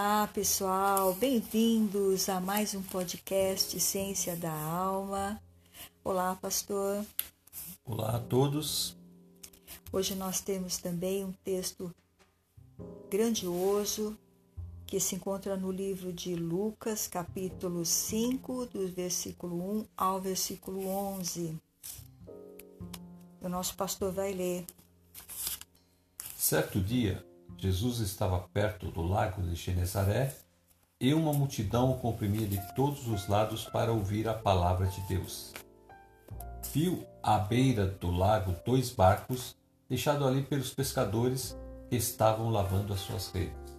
Olá, pessoal, bem-vindos a mais um podcast Ciência da Alma. Olá, pastor. Olá a todos. Hoje nós temos também um texto grandioso que se encontra no livro de Lucas, capítulo 5, do versículo 1 ao versículo 11. O nosso pastor vai ler. Certo dia, Jesus estava perto do lago de Genezaré e uma multidão o comprimia de todos os lados para ouvir a palavra de Deus. Viu à beira do lago dois barcos deixados ali pelos pescadores que estavam lavando as suas redes.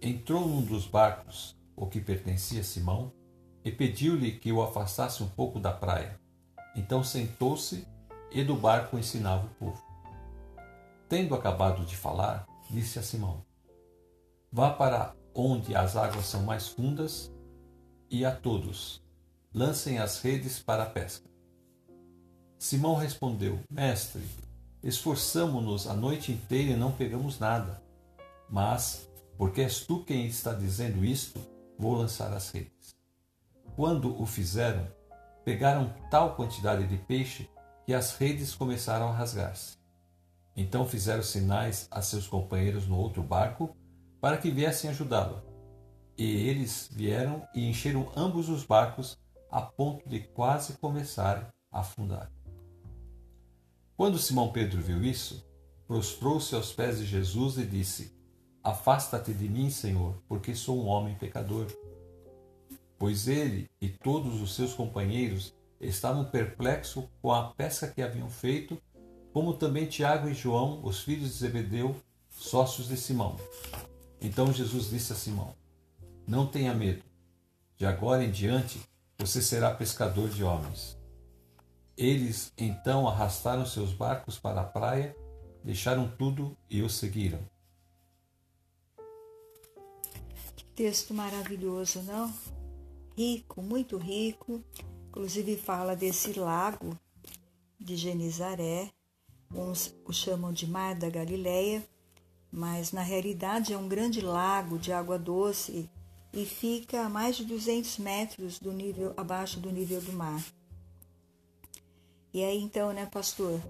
Entrou num dos barcos, o que pertencia a Simão, e pediu-lhe que o afastasse um pouco da praia. Então sentou-se e do barco ensinava o povo. Tendo acabado de falar, disse a Simão: Vá para onde as águas são mais fundas e a todos lancem as redes para a pesca. Simão respondeu: Mestre, esforçamo-nos a noite inteira e não pegamos nada. Mas, porque és tu quem está dizendo isto, vou lançar as redes. Quando o fizeram, pegaram tal quantidade de peixe que as redes começaram a rasgar-se. Então fizeram sinais a seus companheiros no outro barco para que viessem ajudá-lo. E eles vieram e encheram ambos os barcos a ponto de quase começarem a afundar. Quando Simão Pedro viu isso, prostrou-se aos pés de Jesus e disse: Afasta-te de mim, Senhor, porque sou um homem pecador. Pois ele e todos os seus companheiros estavam perplexos com a pesca que haviam feito como também Tiago e João, os filhos de Zebedeu, sócios de Simão. Então Jesus disse a Simão: Não tenha medo, de agora em diante você será pescador de homens. Eles então arrastaram seus barcos para a praia, deixaram tudo e o seguiram. Texto maravilhoso, não? Rico, muito rico. Inclusive fala desse lago de Genizaré, Uns o chamam de Mar da Galileia, mas na realidade é um grande lago de água doce e fica a mais de 200 metros do nível abaixo do nível do mar. E aí então, né, pastor?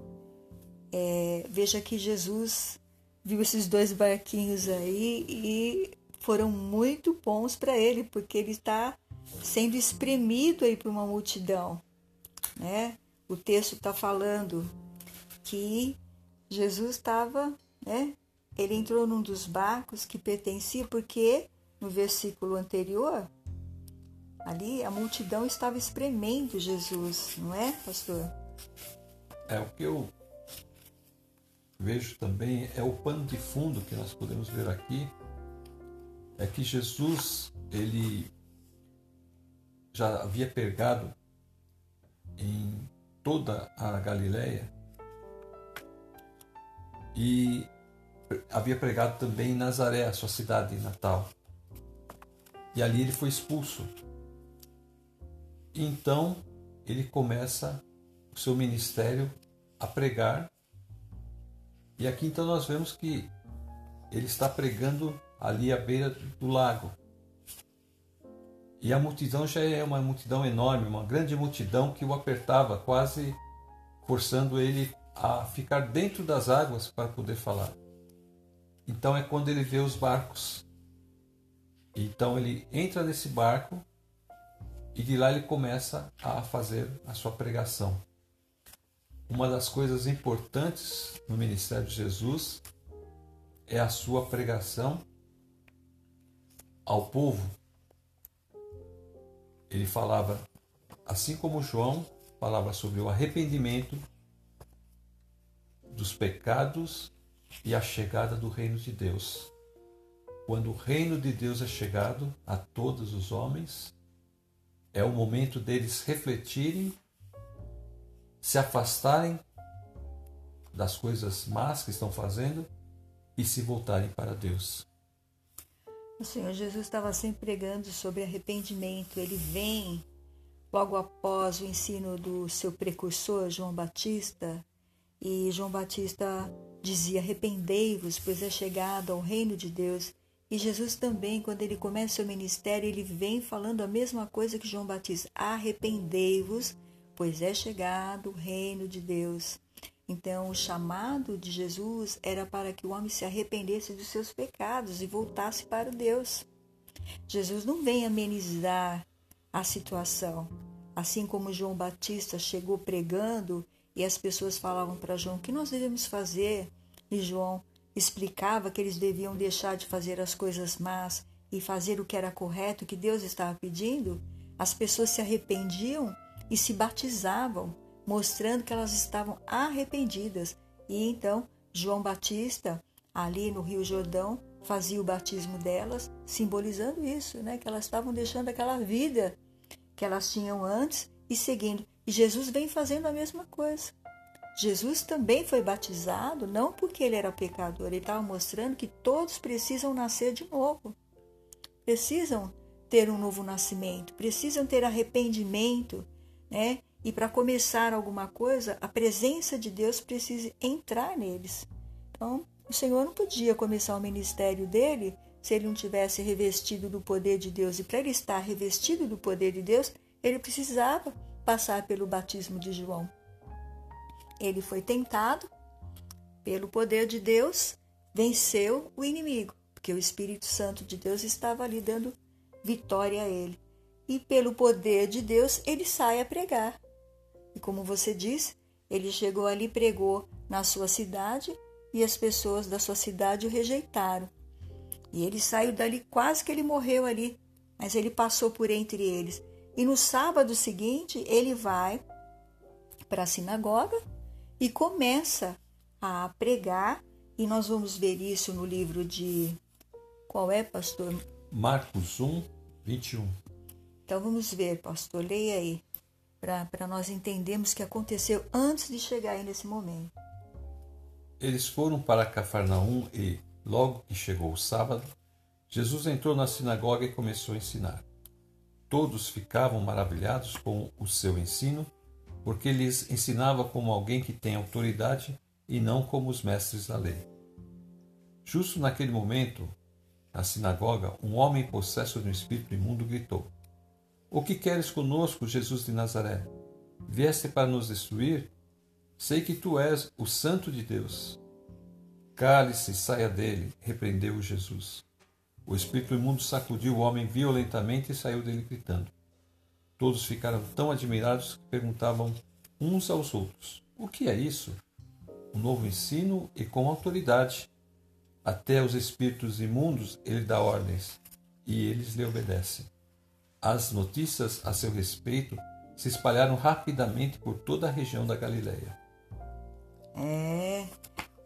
É, veja que Jesus viu esses dois barquinhos aí e foram muito bons para ele, porque ele está sendo espremido aí por uma multidão, né? O texto está falando que Jesus estava, né? Ele entrou num dos barcos que pertencia, porque no versículo anterior, ali a multidão estava espremendo Jesus, não é, pastor? É o que eu vejo também, é o pano de fundo que nós podemos ver aqui, é que Jesus, ele já havia pregado em toda a Galileia e havia pregado também em Nazaré, a sua cidade natal. E ali ele foi expulso. Então ele começa o seu ministério a pregar. E aqui então nós vemos que ele está pregando ali à beira do lago. E a multidão já é uma multidão enorme, uma grande multidão que o apertava, quase forçando ele a ficar dentro das águas para poder falar. Então é quando ele vê os barcos. Então ele entra nesse barco e de lá ele começa a fazer a sua pregação. Uma das coisas importantes no ministério de Jesus é a sua pregação ao povo. Ele falava, assim como João falava sobre o arrependimento dos pecados e a chegada do reino de Deus. Quando o reino de Deus é chegado a todos os homens, é o momento deles refletirem, se afastarem das coisas más que estão fazendo e se voltarem para Deus. O Senhor Jesus estava sempre pregando sobre arrependimento. Ele vem logo após o ensino do seu precursor, João Batista, e João Batista dizia: Arrependei-vos, pois é chegado ao reino de Deus. E Jesus também, quando ele começa seu ministério, ele vem falando a mesma coisa que João Batista: arrependei-vos, pois é chegado o reino de Deus. Então, o chamado de Jesus era para que o homem se arrependesse dos seus pecados e voltasse para Deus. Jesus não vem amenizar a situação. Assim como João Batista chegou pregando e as pessoas falavam para João: o que nós devemos fazer? E João explicava que eles deviam deixar de fazer as coisas más e fazer o que era correto, que Deus estava pedindo. As pessoas se arrependiam e se batizavam, mostrando que elas estavam arrependidas. E então João Batista, ali no Rio Jordão, fazia o batismo delas, simbolizando isso, né? que elas estavam deixando aquela vida que elas tinham antes e seguindo. E Jesus vem fazendo a mesma coisa. Jesus também foi batizado, não porque ele era pecador, ele estava mostrando que todos precisam nascer de novo. Precisam ter um novo nascimento, precisam ter arrependimento, né? E para começar alguma coisa, a presença de Deus precisa entrar neles. Então, o Senhor não podia começar o ministério dele se ele não tivesse revestido do poder de Deus. E para ele estar revestido do poder de Deus, ele precisava passar pelo batismo de João. Ele foi tentado pelo poder de Deus, venceu o inimigo, porque o Espírito Santo de Deus estava ali dando vitória a ele. E pelo poder de Deus, ele sai a pregar. E como você disse, ele chegou ali, pregou na sua cidade e as pessoas da sua cidade o rejeitaram. E ele saiu dali, quase que ele morreu ali, mas ele passou por entre eles. E no sábado seguinte, ele vai para a sinagoga e começa a pregar, e nós vamos ver isso no livro de. Qual é, pastor? Marcos 1, 21. Então vamos ver, pastor, leia aí, para nós entendermos o que aconteceu antes de chegar aí nesse momento. Eles foram para Cafarnaum e, logo que chegou o sábado, Jesus entrou na sinagoga e começou a ensinar. Todos ficavam maravilhados com o seu ensino, porque lhes ensinava como alguém que tem autoridade e não como os mestres da lei. Justo naquele momento, na sinagoga, um homem possesso de um espírito imundo gritou: O que queres conosco, Jesus de Nazaré? Vieste para nos destruir? Sei que tu és o Santo de Deus. Cale-se, saia dele, repreendeu Jesus. O espírito imundo sacudiu o homem violentamente e saiu dele gritando. Todos ficaram tão admirados que perguntavam uns aos outros: O que é isso? Um novo ensino e com autoridade. Até os espíritos imundos ele dá ordens e eles lhe obedecem. As notícias a seu respeito se espalharam rapidamente por toda a região da Galileia. É,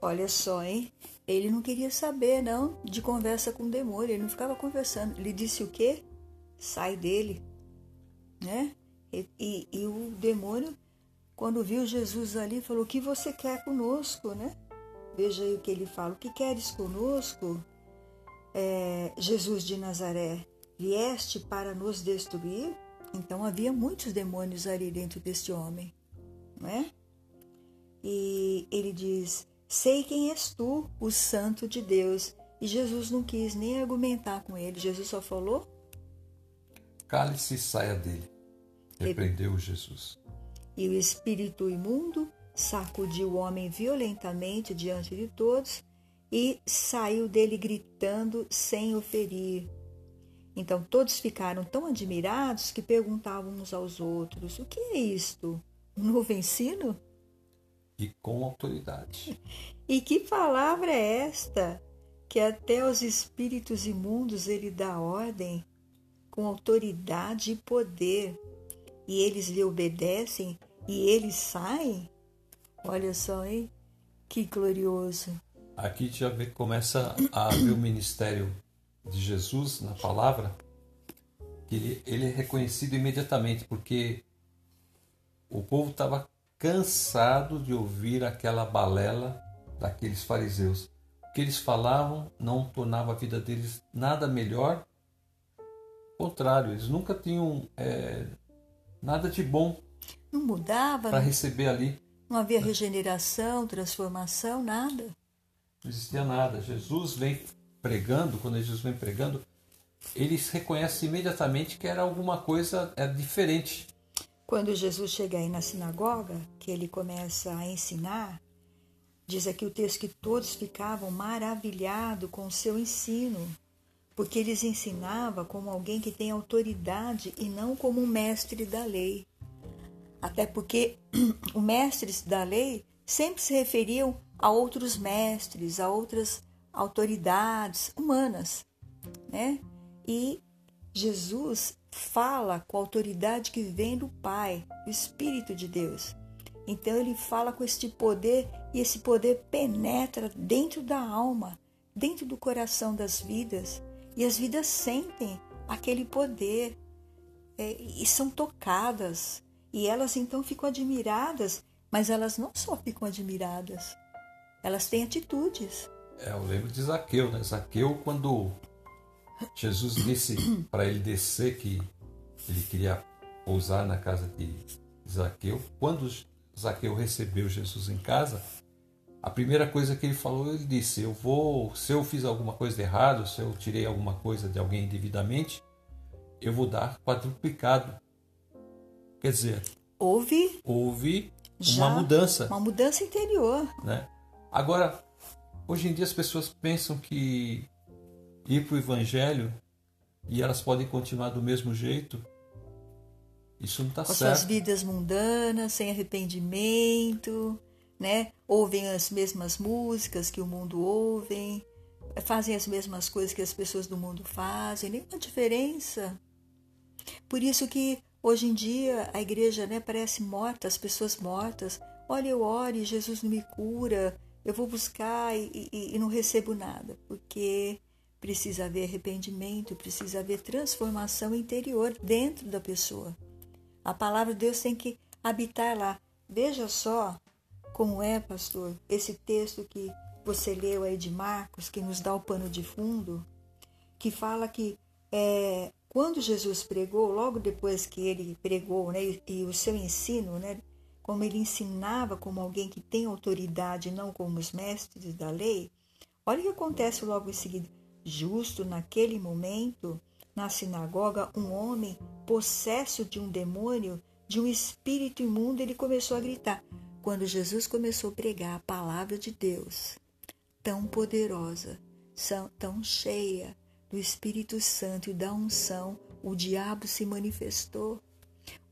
olha só, hein? Ele não queria saber, não, de conversa com o demônio. Ele não ficava conversando. Ele disse o quê? Sai dele, né? E, e, e o demônio, quando viu Jesus ali, falou: O que você quer conosco, né? Veja aí o que ele fala: O que queres conosco, é, Jesus de Nazaré? Vieste para nos destruir? Então havia muitos demônios ali dentro deste homem, não é? E ele diz: Sei quem és tu, o Santo de Deus. E Jesus não quis nem argumentar com ele. Jesus só falou: Cale-se e saia dele. Repreendeu Jesus. E o espírito imundo sacudiu o homem violentamente diante de todos e saiu dele gritando sem o ferir. Então todos ficaram tão admirados que perguntavam uns aos outros: O que é isto? Um novo ensino? E com autoridade. E que palavra é esta? Que até os espíritos imundos ele dá ordem, com autoridade e poder, e eles lhe obedecem e eles saem? Olha só, hein? Que glorioso. Aqui já vê, começa a ver o ministério de Jesus na palavra, que ele, ele é reconhecido imediatamente, porque o povo estava cansado de ouvir aquela balela daqueles fariseus. O que eles falavam não tornava a vida deles nada melhor. Ao contrário, eles nunca tinham é, nada de bom. Não mudava. Para receber ali. Não havia regeneração, transformação, nada. Não existia nada. Jesus vem pregando, quando Jesus vem pregando, eles reconhecem imediatamente que era alguma coisa era diferente. Quando Jesus chega aí na sinagoga, que ele começa a ensinar, diz aqui o texto que todos ficavam maravilhados com o seu ensino, porque eles ensinava como alguém que tem autoridade e não como um mestre da lei. Até porque os mestres da lei sempre se referiam a outros mestres, a outras autoridades humanas, né? E Jesus fala com a autoridade que vem do Pai, do Espírito de Deus. Então ele fala com este poder e esse poder penetra dentro da alma, dentro do coração das vidas, e as vidas sentem aquele poder é, e são tocadas. E elas então ficam admiradas, mas elas não só ficam admiradas, elas têm atitudes. É, eu lembro de Zaqueu, né? Zaqueu, quando Jesus disse para ele descer que ele queria pousar na casa de Zaqueu, quando Zaqueu recebeu Jesus em casa, a primeira coisa que ele falou, ele disse: Eu vou, se eu fiz alguma coisa de errado, se eu tirei alguma coisa de alguém indevidamente, eu vou dar quadruplicado. Quer dizer, houve, houve uma mudança. Uma mudança interior. Né? Agora, hoje em dia as pessoas pensam que ir para o Evangelho e elas podem continuar do mesmo jeito. Isso não está certo. Com suas vidas mundanas, sem arrependimento, né? Ouvem as mesmas músicas que o mundo ouve, fazem as mesmas coisas que as pessoas do mundo fazem, nenhuma diferença. Por isso que hoje em dia a igreja né, parece morta, as pessoas mortas. Olha, eu oro e Jesus não me cura, eu vou buscar e, e, e não recebo nada, porque precisa haver arrependimento, precisa haver transformação interior dentro da pessoa. A palavra de Deus tem que habitar lá. Veja só como é, pastor, esse texto que você leu aí de Marcos, que nos dá o pano de fundo, que fala que é, quando Jesus pregou, logo depois que ele pregou, né, e, e o seu ensino, né, como ele ensinava como alguém que tem autoridade, não como os mestres da lei, olha o que acontece logo em seguida. Justo naquele momento, na sinagoga, um homem possesso de um demônio, de um espírito imundo, ele começou a gritar: quando Jesus começou a pregar a palavra de Deus, tão poderosa, tão cheia do Espírito Santo e da unção, o diabo se manifestou.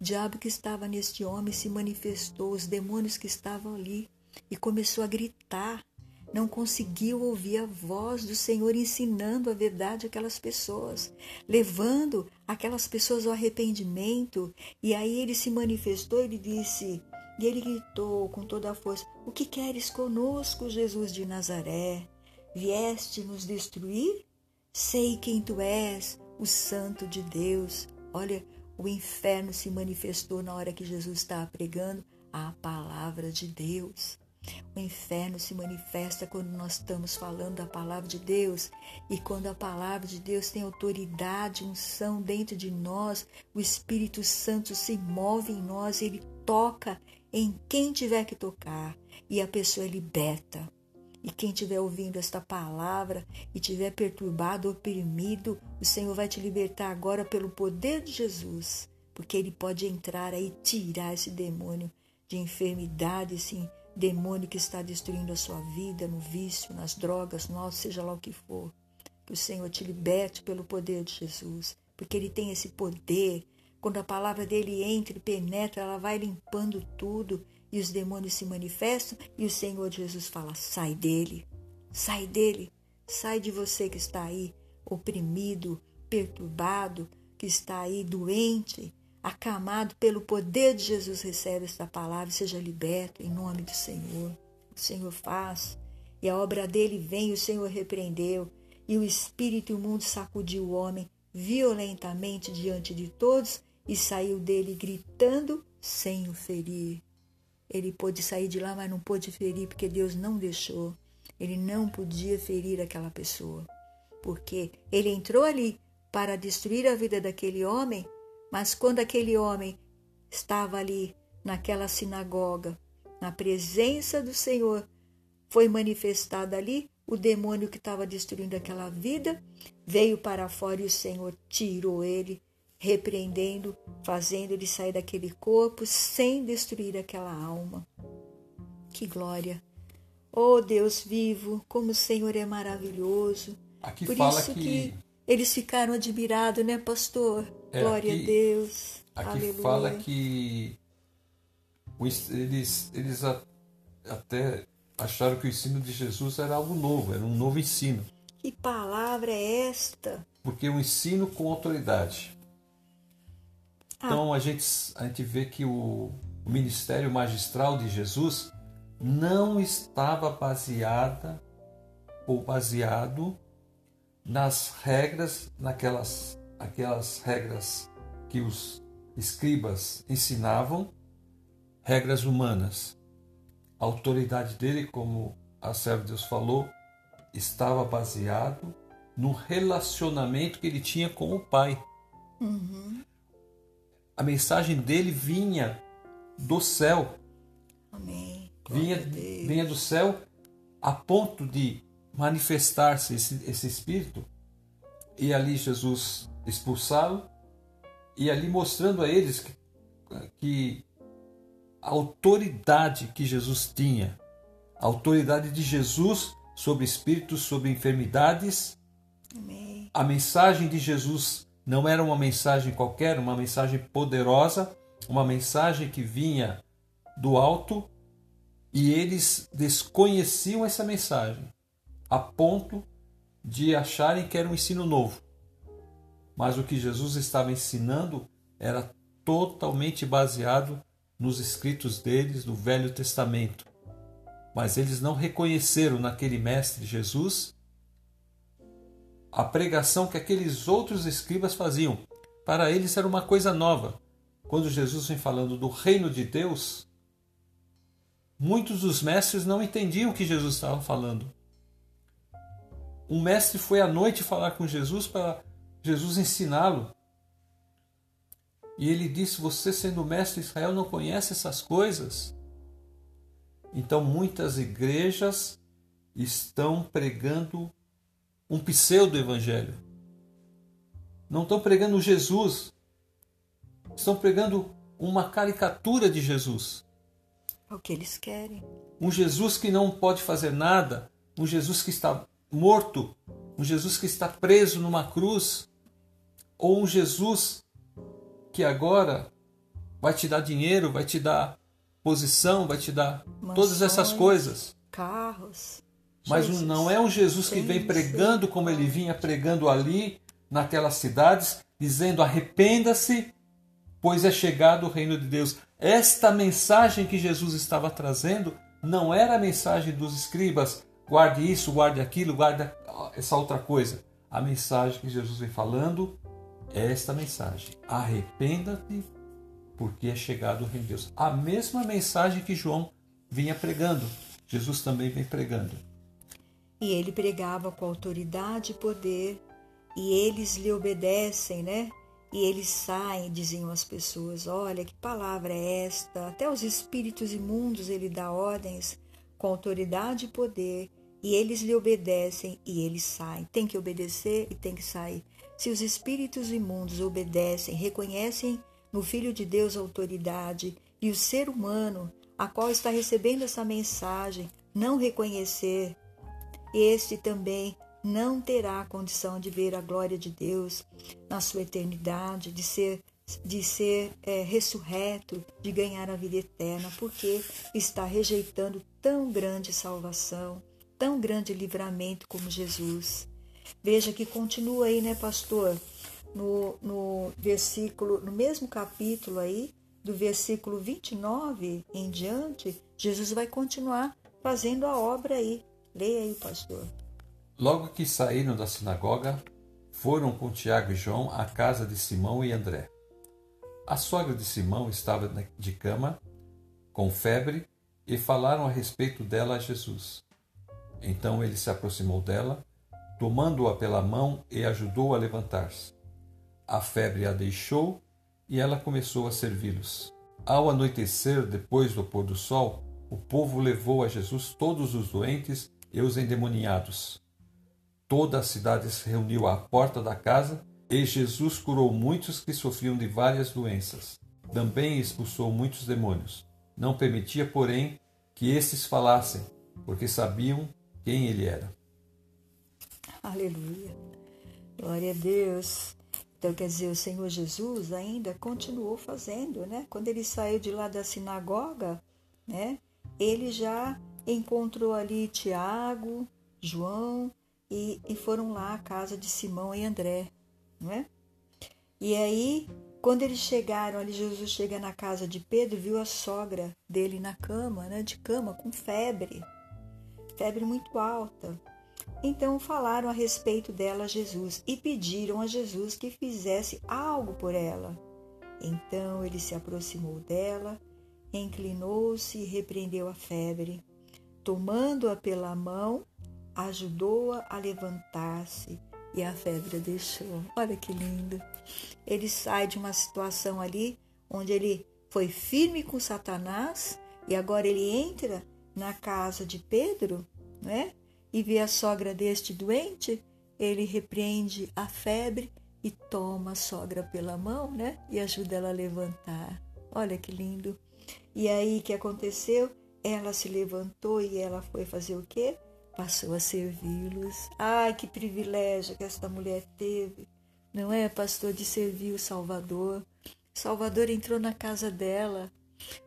O diabo que estava neste homem se manifestou, os demônios que estavam ali, e começou a gritar. Não conseguiu ouvir a voz do Senhor ensinando a verdade àquelas pessoas, levando aquelas pessoas ao arrependimento. E aí ele se manifestou, ele disse: e ele gritou com toda a força: O que queres conosco, Jesus de Nazaré? Vieste nos destruir? Sei quem tu és, o Santo de Deus. Olha, o inferno se manifestou na hora que Jesus estava pregando a palavra de Deus. O inferno se manifesta quando nós estamos falando da palavra de Deus. E quando a palavra de Deus tem autoridade, unção dentro de nós, o Espírito Santo se move em nós, ele toca em quem tiver que tocar. E a pessoa é liberta. E quem estiver ouvindo esta palavra e tiver perturbado, oprimido, o Senhor vai te libertar agora pelo poder de Jesus, porque Ele pode entrar aí e tirar esse demônio de enfermidade, esse demônio que está destruindo a sua vida, no vício, nas drogas, nossa, seja lá o que for. Que o Senhor te liberte pelo poder de Jesus, porque Ele tem esse poder. Quando a palavra dele entra e penetra, ela vai limpando tudo. E os demônios se manifestam. E o Senhor Jesus fala: sai dele, sai dele, sai de você que está aí oprimido, perturbado, que está aí doente, acamado pelo poder de Jesus. Recebe esta palavra, seja liberto em nome do Senhor. O Senhor faz e a obra dele vem, o Senhor repreendeu e o espírito imundo sacudiu o homem violentamente diante de todos e saiu dele gritando sem o ferir. Ele pôde sair de lá, mas não pôde ferir porque Deus não deixou. Ele não podia ferir aquela pessoa, porque ele entrou ali para destruir a vida daquele homem, mas quando aquele homem estava ali naquela sinagoga, na presença do Senhor, foi manifestada ali, o demônio que estava destruindo aquela vida veio para fora e o Senhor tirou ele, repreendendo, fazendo ele sair daquele corpo sem destruir aquela alma. Que glória! Oh Deus vivo, como o Senhor é maravilhoso. Aqui Por fala isso que, que eles ficaram admirados, né, pastor? É, Glória aqui- a Deus. aqui Aleluia. fala que eles, eles a- até acharam que o ensino de Jesus era algo novo, era um novo ensino, Que palavra é esta? porque o ensino com autoridade. Ah. Então a gente, a gente vê que o, o ministério magistral de Jesus não estava baseada ou baseado nas regras, naquelas aquelas regras que os escribas ensinavam, regras humanas. A autoridade dele, como a serva de Deus falou, estava baseado no relacionamento que ele tinha com o Pai. A mensagem dele vinha do céu, Amém. vinha, vinha do céu a ponto de manifestar-se esse, esse espírito e ali Jesus expulsá-lo e ali mostrando a eles que, que a autoridade que Jesus tinha, a autoridade de Jesus sobre espíritos, sobre enfermidades, Amém. a mensagem de Jesus não era uma mensagem qualquer, uma mensagem poderosa, uma mensagem que vinha do alto e eles desconheciam essa mensagem a ponto de acharem que era um ensino novo. Mas o que Jesus estava ensinando era totalmente baseado nos escritos deles do Velho Testamento. Mas eles não reconheceram naquele mestre Jesus a pregação que aqueles outros escribas faziam. Para eles era uma coisa nova. Quando Jesus vem falando do reino de Deus, muitos dos mestres não entendiam o que Jesus estava falando. Um mestre foi à noite falar com Jesus para Jesus ensiná-lo. E ele disse: Você, sendo mestre de Israel, não conhece essas coisas? Então, muitas igrejas estão pregando um pseudo-evangelho. Não estão pregando Jesus. Estão pregando uma caricatura de Jesus. É o que eles querem. Um Jesus que não pode fazer nada. Um Jesus que está morto. Um Jesus que está preso numa cruz. Ou um Jesus que agora vai te dar dinheiro, vai te dar posição, vai te dar todas essas Mansões, coisas. Carros. Mas Jesus. não é um Jesus que vem pregando como ele vinha pregando ali, naquelas cidades, dizendo: arrependa-se, pois é chegado o reino de Deus. Esta mensagem que Jesus estava trazendo não era a mensagem dos escribas: guarde isso, guarde aquilo, guarde essa outra coisa. A mensagem que Jesus vem falando esta mensagem: arrependa-te, porque é chegado o reino de Deus. A mesma mensagem que João vinha pregando, Jesus também vem pregando. E ele pregava com autoridade e poder, e eles lhe obedecem, né? E eles saem, diziam as pessoas: Olha, que palavra é esta? Até os espíritos imundos ele dá ordens com autoridade e poder, e eles lhe obedecem e eles saem. Tem que obedecer e tem que sair. Se os espíritos imundos obedecem, reconhecem no Filho de Deus a autoridade, e o ser humano, a qual está recebendo essa mensagem, não reconhecer, este também não terá condição de ver a glória de Deus na sua eternidade, de ser de ser é, ressurreto, de ganhar a vida eterna, porque está rejeitando tão grande salvação, tão grande livramento como Jesus. Veja que continua aí, né, pastor? No, no versículo, no mesmo capítulo aí, do versículo 29 em diante, Jesus vai continuar fazendo a obra aí. Leia aí, pastor. Logo que saíram da sinagoga, foram com Tiago e João à casa de Simão e André. A sogra de Simão estava de cama, com febre, e falaram a respeito dela a Jesus. Então ele se aproximou dela, tomando-a pela mão e ajudou a levantar-se. A febre a deixou e ela começou a servi-los. Ao anoitecer, depois do pôr do sol, o povo levou a Jesus todos os doentes e os endemoniados. Toda a cidade se reuniu à porta da casa e Jesus curou muitos que sofriam de várias doenças. Também expulsou muitos demônios. Não permitia, porém, que esses falassem, porque sabiam quem ele era. Aleluia. Glória a Deus. Então, quer dizer, o Senhor Jesus ainda continuou fazendo, né? Quando ele saiu de lá da sinagoga, né? Ele já encontrou ali Tiago, João e, e foram lá à casa de Simão e André, não é? E aí, quando eles chegaram ali, Jesus chega na casa de Pedro, viu a sogra dele na cama, né? De cama, com febre, febre muito alta. Então falaram a respeito dela a Jesus e pediram a Jesus que fizesse algo por ela. Então ele se aproximou dela, inclinou-se e repreendeu a febre. Tomando-a pela mão, ajudou-a a, levantar-se e a febre deixou. Olha que lindo! Ele sai de uma situação ali onde ele foi firme com Satanás e agora ele entra na casa de Pedro, né? E vê a sogra deste doente, ele repreende a febre e toma a sogra pela mão, né? E ajuda ela a levantar. Olha que lindo. E aí que aconteceu? Ela se levantou e ela foi fazer o quê? Passou a servi-los. Ai, que privilégio que esta mulher teve, não é, pastor, de servir o Salvador. Salvador entrou na casa dela.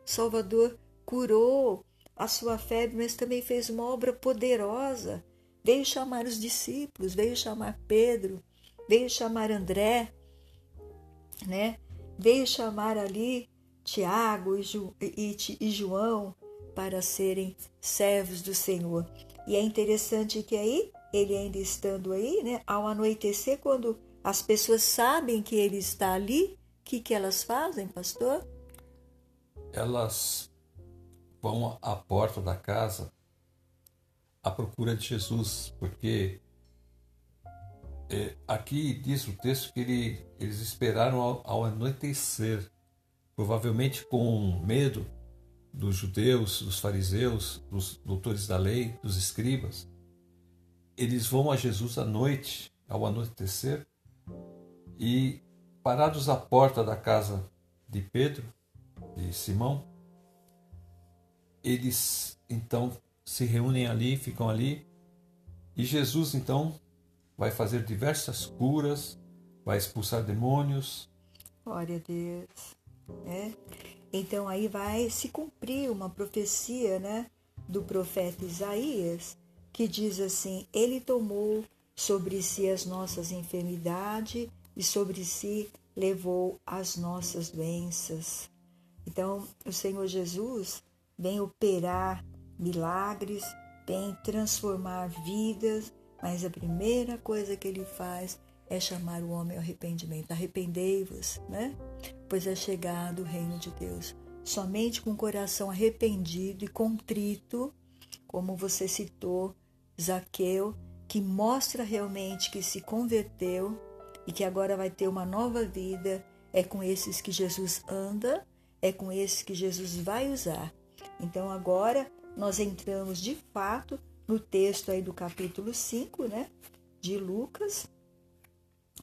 Salvador curou a sua febre, mas também fez uma obra poderosa. Veio chamar os discípulos, veio chamar Pedro, veio chamar André, né? Veio chamar ali Tiago e, e, e João para serem servos do Senhor. E é interessante que aí, ele ainda estando aí, né, ao anoitecer, quando as pessoas sabem que ele está ali, o que, que elas fazem, pastor? Elas vão à porta da casa à procura de Jesus, porque é, aqui diz o texto que ele, eles esperaram ao, ao anoitecer, provavelmente com medo dos judeus, dos fariseus, dos doutores da lei, dos escribas. Eles vão a Jesus à noite, ao anoitecer, e parados à porta da casa de Pedro, de Simão, eles então se reúnem ali, ficam ali, e Jesus então vai fazer diversas curas, vai expulsar demônios. Glória a Deus. É. Então aí vai se cumprir uma profecia, né, do profeta Isaías, que diz assim: Ele tomou sobre si as nossas enfermidades e sobre si levou as nossas doenças. Então, o Senhor Jesus, vem operar milagres, vem transformar vidas, mas a primeira coisa que ele faz é chamar o homem ao arrependimento. Arrependei-vos, né? Pois é chegado o reino de Deus. Somente com o coração arrependido e contrito, como você citou, Zaqueu, que mostra realmente que se converteu e que agora vai ter uma nova vida, é com esses que Jesus anda, é com esses que Jesus vai usar. Então agora nós entramos de fato no texto aí do capítulo 5, né, de Lucas.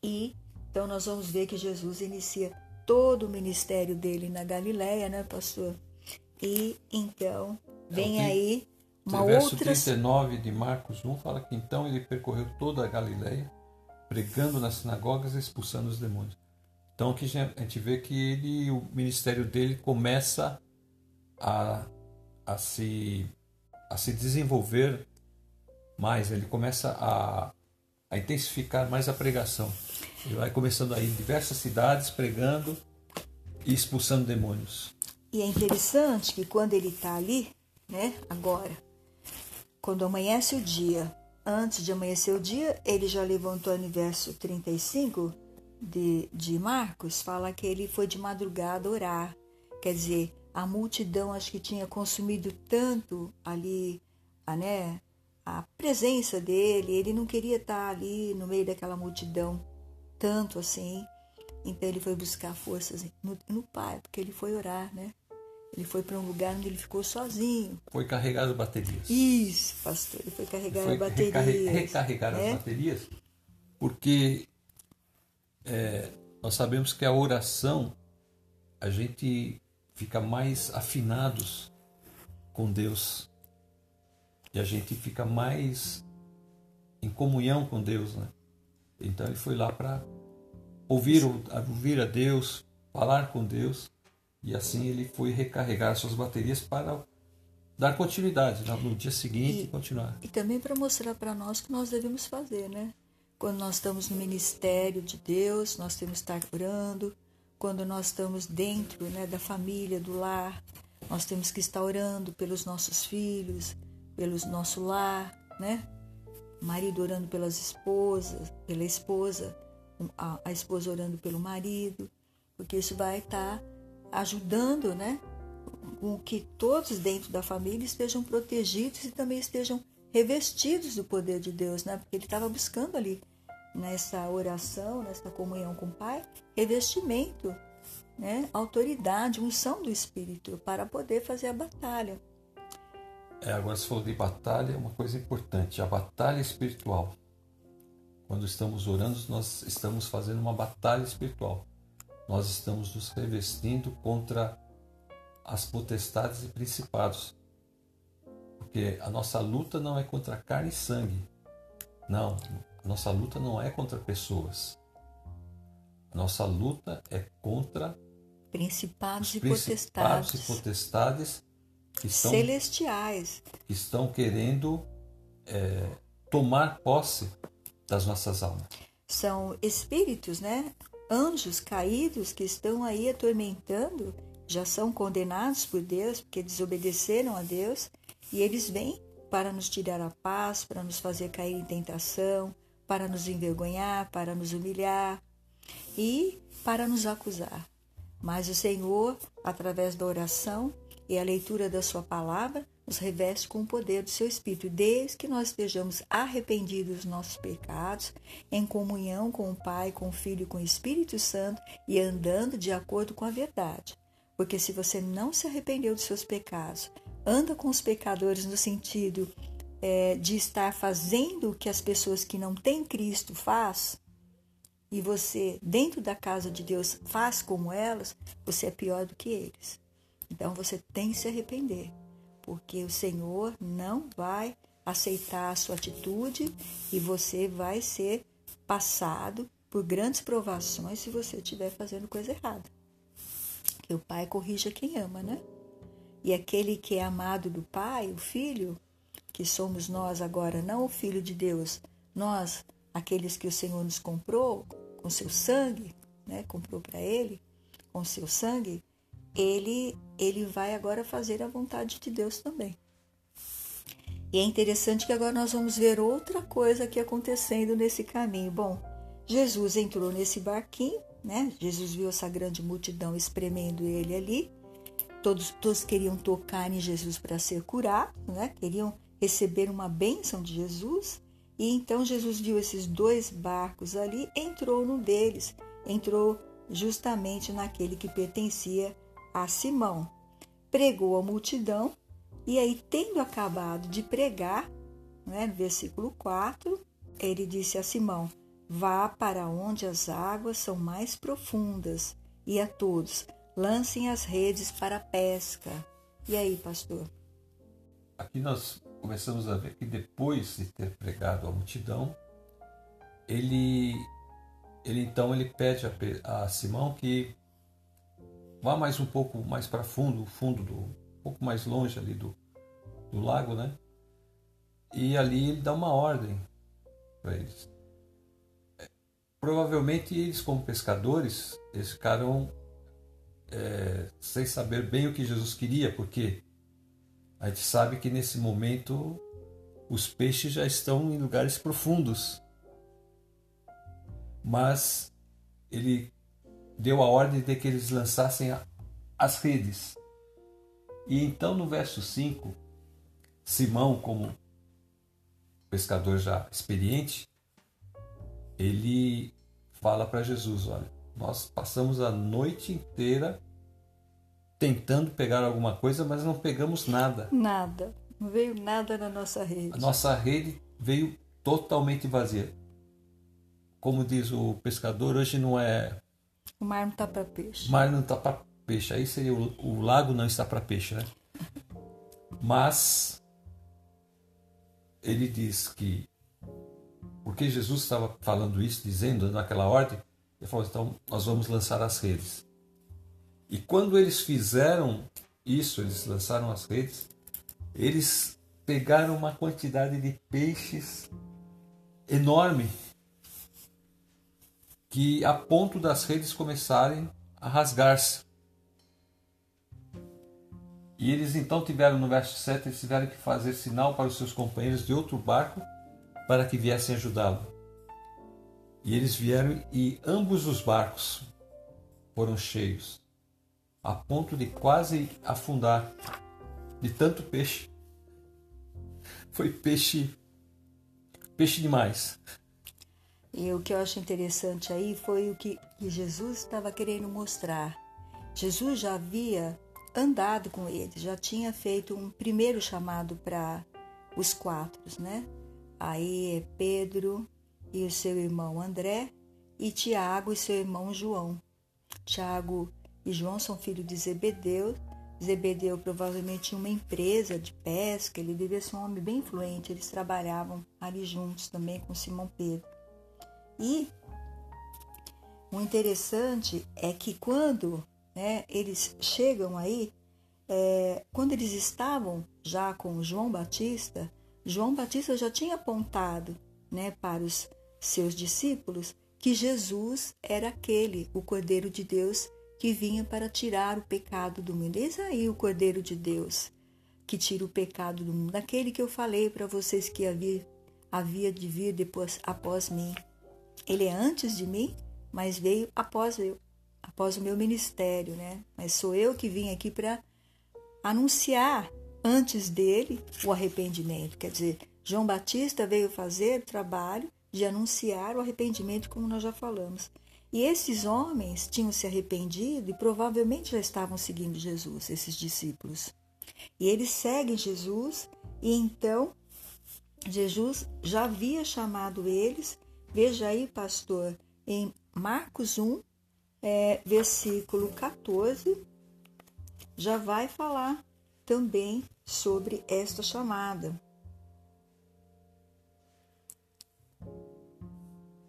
E então nós vamos ver que Jesus inicia todo o ministério dele na Galileia, né, pastor? E então vem é, aí uma o verso outra 39 de Marcos 1 fala que então ele percorreu toda a Galileia, pregando nas sinagogas e expulsando os demônios. Então aqui a gente vê que ele, o ministério dele começa a a se, a se desenvolver mais, ele começa a, a intensificar mais a pregação. Ele vai começando aí em diversas cidades pregando e expulsando demônios. E é interessante que quando ele está ali, né, agora, quando amanhece o dia, antes de amanhecer o dia, ele já levantou no verso 35 de, de Marcos, fala que ele foi de madrugada orar. Quer dizer, a multidão acho que tinha consumido tanto ali, a, né, a presença dele, ele não queria estar ali no meio daquela multidão tanto assim. Então ele foi buscar forças no, no Pai, porque ele foi orar, né? Ele foi para um lugar onde ele ficou sozinho. Foi carregar as baterias. Isso, pastor. Ele foi carregar foi as baterias. recarregar né? as baterias, porque é, nós sabemos que a oração a gente fica mais afinados com Deus e a gente fica mais em comunhão com Deus, né? Então ele foi lá para ouvir, ouvir a Deus, falar com Deus e assim ele foi recarregar suas baterias para dar continuidade né? no dia seguinte e, continuar. E também para mostrar para nós o que nós devemos fazer, né? Quando nós estamos no ministério de Deus, nós temos que estar orando. Quando nós estamos dentro né, da família, do lar, nós temos que estar orando pelos nossos filhos, pelo nosso lar, né? marido orando pelas esposas, pela esposa, a, a esposa orando pelo marido, porque isso vai estar ajudando, né? Com que todos dentro da família estejam protegidos e também estejam revestidos do poder de Deus, né? Porque ele estava buscando ali nessa oração, nessa comunhão com o Pai, revestimento, né? Autoridade, unção do Espírito para poder fazer a batalha. É, agora você falou de batalha, uma coisa importante, a batalha espiritual. Quando estamos orando, nós estamos fazendo uma batalha espiritual. Nós estamos nos revestindo contra as potestades e principados. Porque a nossa luta não é contra carne e sangue. Não, nossa luta não é contra pessoas. Nossa luta é contra principados, e, principados potestades. e potestades que estão, celestiais que estão querendo é, tomar posse das nossas almas. São espíritos, né? Anjos caídos que estão aí atormentando, já são condenados por Deus porque desobedeceram a Deus e eles vêm para nos tirar a paz, para nos fazer cair em tentação, para nos envergonhar, para nos humilhar e para nos acusar. Mas o Senhor, através da oração, e a leitura da Sua palavra nos reveste com o poder do Seu Espírito, desde que nós estejamos arrependidos dos nossos pecados, em comunhão com o Pai, com o Filho e com o Espírito Santo e andando de acordo com a verdade. Porque se você não se arrependeu dos seus pecados, anda com os pecadores no sentido é, de estar fazendo o que as pessoas que não têm Cristo faz, e você, dentro da casa de Deus, faz como elas, você é pior do que eles. Então você tem que se arrepender, porque o Senhor não vai aceitar a sua atitude e você vai ser passado por grandes provações se você estiver fazendo coisa errada. Que o Pai corrija quem ama, né? E aquele que é amado do Pai, o Filho, que somos nós agora, não o Filho de Deus, nós, aqueles que o Senhor nos comprou com seu sangue, né? Comprou para Ele com seu sangue, ele, ele vai agora fazer a vontade de Deus também. E é interessante que agora nós vamos ver outra coisa aqui acontecendo nesse caminho. Bom, Jesus entrou nesse barquinho, né? Jesus viu essa grande multidão espremendo ele ali. Todos, todos queriam tocar em Jesus para ser curado, né? Queriam receber uma bênção de Jesus. E então Jesus viu esses dois barcos ali, entrou num deles, entrou justamente naquele que pertencia a Simão. Pregou a multidão e aí, tendo acabado de pregar, né, versículo 4, ele disse a Simão: Vá para onde as águas são mais profundas e a todos lancem as redes para a pesca. E aí, pastor? Aqui nós começamos a ver que depois de ter pregado a multidão, ele, ele então ele pede a, a Simão que vá mais um pouco mais para fundo, fundo do, um pouco mais longe ali do, do lago, né? E ali ele dá uma ordem para eles. Provavelmente eles, como pescadores, eles ficaram é, sem saber bem o que Jesus queria, porque a gente sabe que nesse momento os peixes já estão em lugares profundos. Mas ele deu a ordem de que eles lançassem as redes. E então no verso 5, Simão, como pescador já experiente, ele fala para Jesus: Olha, nós passamos a noite inteira tentando pegar alguma coisa, mas não pegamos nada. Nada. Não veio nada na nossa rede. A nossa rede veio totalmente vazia. Como diz o pescador, hoje não é. O mar não está para peixe. O mar não está para peixe. Aí seria o, o lago não está para peixe, né? Mas ele diz que porque Jesus estava falando isso, dizendo naquela ordem, ele falou: então nós vamos lançar as redes. E quando eles fizeram isso, eles lançaram as redes, eles pegaram uma quantidade de peixes enorme que a ponto das redes começarem a rasgar-se. E eles então tiveram, no verso 7, eles tiveram que fazer sinal para os seus companheiros de outro barco para que viessem ajudá-lo. E eles vieram e ambos os barcos foram cheios, a ponto de quase afundar de tanto peixe. Foi peixe, peixe demais. E o que eu acho interessante aí foi o que, que Jesus estava querendo mostrar. Jesus já havia andado com eles, já tinha feito um primeiro chamado para os quatro, né? Aí é Pedro e o seu irmão André, e Tiago e seu irmão João. Tiago e João são filhos de Zebedeu. Zebedeu provavelmente tinha uma empresa de pesca, ele devia ser um homem bem influente, eles trabalhavam ali juntos também com Simão Pedro. E o interessante é que quando né, eles chegam aí, é, quando eles estavam já com João Batista, João Batista já tinha apontado né, para os seus discípulos que Jesus era aquele, o Cordeiro de Deus, que vinha para tirar o pecado do mundo. Eis aí o Cordeiro de Deus, que tira o pecado do mundo. Aquele que eu falei para vocês que havia, havia de vir depois, após mim. Ele é antes de mim, mas veio após eu, após o meu ministério, né? Mas sou eu que vim aqui para anunciar antes dele o arrependimento. Quer dizer, João Batista veio fazer o trabalho de anunciar o arrependimento, como nós já falamos. E esses homens tinham se arrependido e provavelmente já estavam seguindo Jesus, esses discípulos. E eles seguem Jesus, e então Jesus já havia chamado eles. Veja aí, pastor, em Marcos 1, é, versículo 14, já vai falar também sobre esta chamada.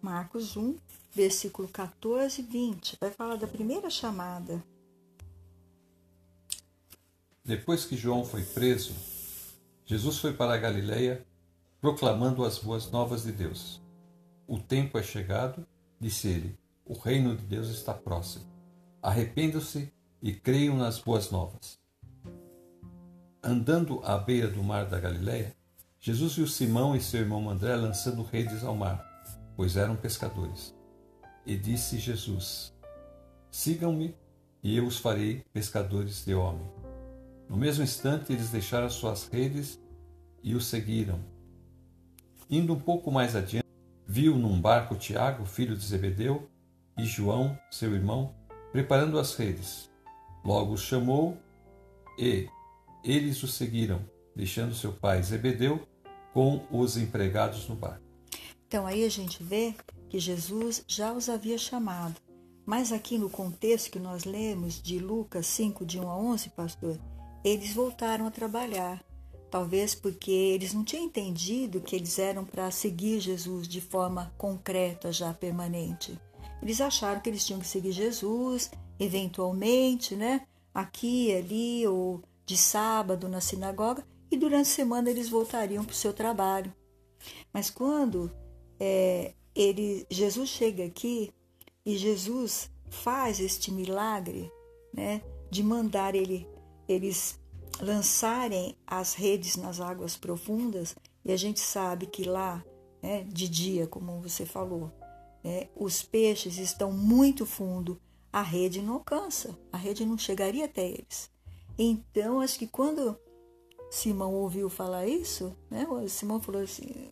Marcos 1, versículo 14 e 20, vai falar da primeira chamada. Depois que João foi preso, Jesus foi para a Galileia, proclamando as boas novas de Deus. O tempo é chegado, disse ele, o reino de Deus está próximo. Arrependam-se e creiam nas boas novas. Andando à beira do mar da Galiléia, Jesus viu Simão e seu irmão André lançando redes ao mar, pois eram pescadores. E disse Jesus: Sigam-me, e eu os farei pescadores de homem. No mesmo instante, eles deixaram suas redes e o seguiram. Indo um pouco mais adiante, viu num barco Tiago, filho de Zebedeu, e João, seu irmão, preparando as redes. Logo os chamou e, eles o seguiram, deixando seu pai Zebedeu com os empregados no barco. Então aí a gente vê que Jesus já os havia chamado. Mas aqui no contexto que nós lemos de Lucas 5, de 1 a 11, pastor, eles voltaram a trabalhar. Talvez porque eles não tinham entendido que eles eram para seguir Jesus de forma concreta, já permanente. Eles acharam que eles tinham que seguir Jesus, eventualmente, né? Aqui, ali, ou de sábado na sinagoga e durante a semana eles voltariam para o seu trabalho. Mas quando é, ele, Jesus chega aqui e Jesus faz este milagre né, de mandar ele, eles lançarem as redes nas águas profundas, e a gente sabe que lá, né, de dia, como você falou, né, os peixes estão muito fundo, a rede não alcança, a rede não chegaria até eles. Então, acho que quando Simão ouviu falar isso, né, Simão falou assim: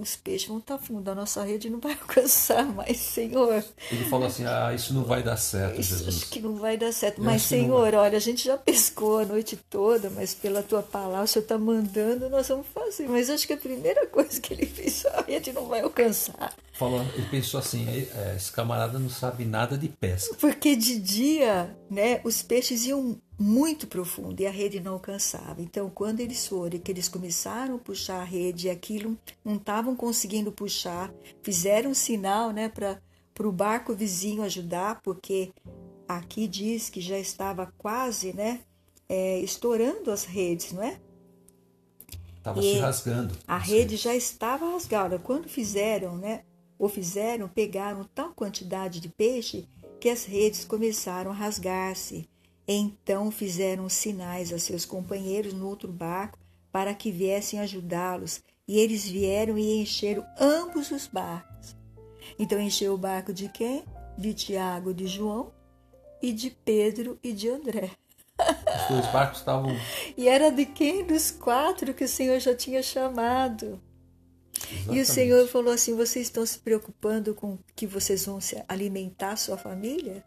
os peixes vão estar fundo, a nossa rede não vai alcançar mais, Senhor. Ele falou assim: ah, isso não vai dar certo, Isso Jesus. acho que não vai dar certo. Eu mas, Senhor, olha, a gente já pescou a noite toda, mas pela tua palavra, o Senhor está mandando, nós vamos fazer. Mas acho que a primeira coisa que ele fez, a rede não vai alcançar. Falou, ele pensou assim: "É, esse camarada não sabe nada de pesca. Porque de dia, né, os peixes iam muito profundo e a rede não alcançava. Então, quando eles foram e que eles começaram a puxar a rede e aquilo não estavam conseguindo puxar, fizeram um sinal, né, para o barco vizinho ajudar, porque aqui diz que já estava quase, né, é, estourando as redes, não é? Estava se rasgando. A rede já estava rasgada. Quando fizeram, né? Ou fizeram, pegaram tal quantidade de peixe que as redes começaram a rasgar-se. Então fizeram sinais a seus companheiros no outro barco para que viessem ajudá-los. E eles vieram e encheram ambos os barcos. Então encheu o barco de quem? De Tiago, de João e de Pedro e de André. Os dois barcos estavam. E era de quem? Dos quatro que o Senhor já tinha chamado. E o Exatamente. Senhor falou assim: vocês estão se preocupando com que vocês vão se alimentar sua família?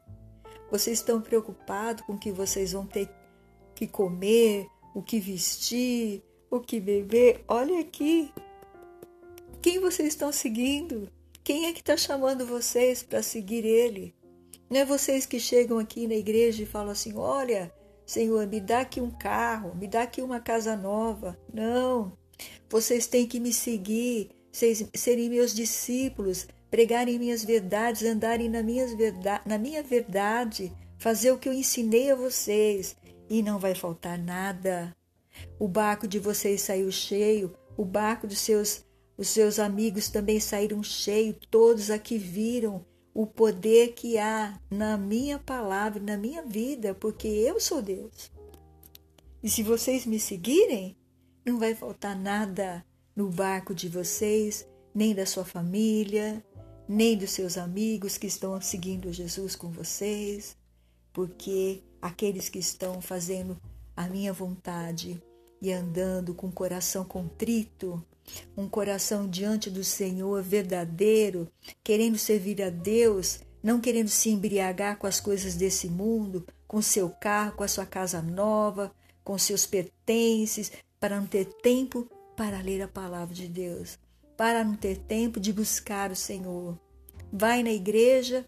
Vocês estão preocupados com que vocês vão ter que comer, o que vestir, o que beber? Olha aqui. Quem vocês estão seguindo? Quem é que está chamando vocês para seguir Ele? Não é vocês que chegam aqui na igreja e falam assim: olha, Senhor, me dá aqui um carro, me dá aqui uma casa nova. Não. Vocês têm que me seguir, vocês serem meus discípulos, pregarem minhas verdades, andarem na, minhas verda na minha verdade, fazer o que eu ensinei a vocês. E não vai faltar nada. O barco de vocês saiu cheio, o barco dos seus, os seus amigos também saíram cheio, todos aqui viram o poder que há na minha palavra, na minha vida, porque eu sou Deus. E se vocês me seguirem, não vai faltar nada no barco de vocês, nem da sua família, nem dos seus amigos que estão seguindo Jesus com vocês, porque aqueles que estão fazendo a minha vontade e andando com o coração contrito, um coração diante do Senhor verdadeiro, querendo servir a Deus, não querendo se embriagar com as coisas desse mundo, com seu carro, com a sua casa nova, com seus pertences, para não ter tempo para ler a palavra de Deus, para não ter tempo de buscar o Senhor. Vai na igreja,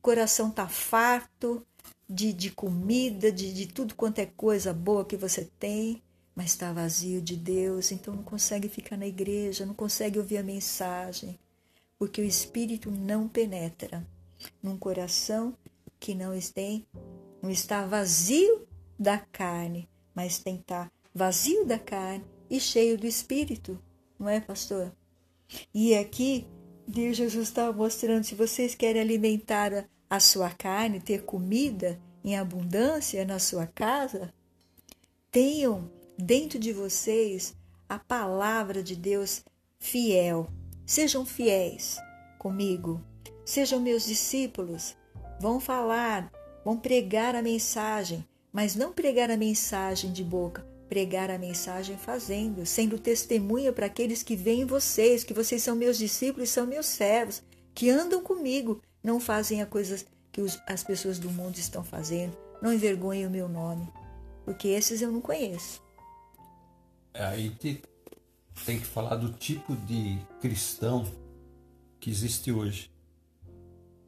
coração tá farto de, de comida, de, de tudo quanto é coisa boa que você tem, mas está vazio de Deus, então não consegue ficar na igreja, não consegue ouvir a mensagem, porque o Espírito não penetra num coração que não tem, não está vazio da carne, mas tem que estar vazio da carne e cheio do Espírito, não é, pastor? E aqui, Deus Jesus estava mostrando, se vocês querem alimentar a sua carne, ter comida em abundância na sua casa, tenham dentro de vocês a palavra de Deus fiel. Sejam fiéis comigo, sejam meus discípulos. Vão falar, vão pregar a mensagem, mas não pregar a mensagem de boca, pregar a mensagem fazendo, sendo testemunha para aqueles que veem vocês, que vocês são meus discípulos, são meus servos, que andam comigo, não fazem as coisas que os, as pessoas do mundo estão fazendo, não envergonhem o meu nome, porque esses eu não conheço. Aí te- tem que falar do tipo de cristão que existe hoje.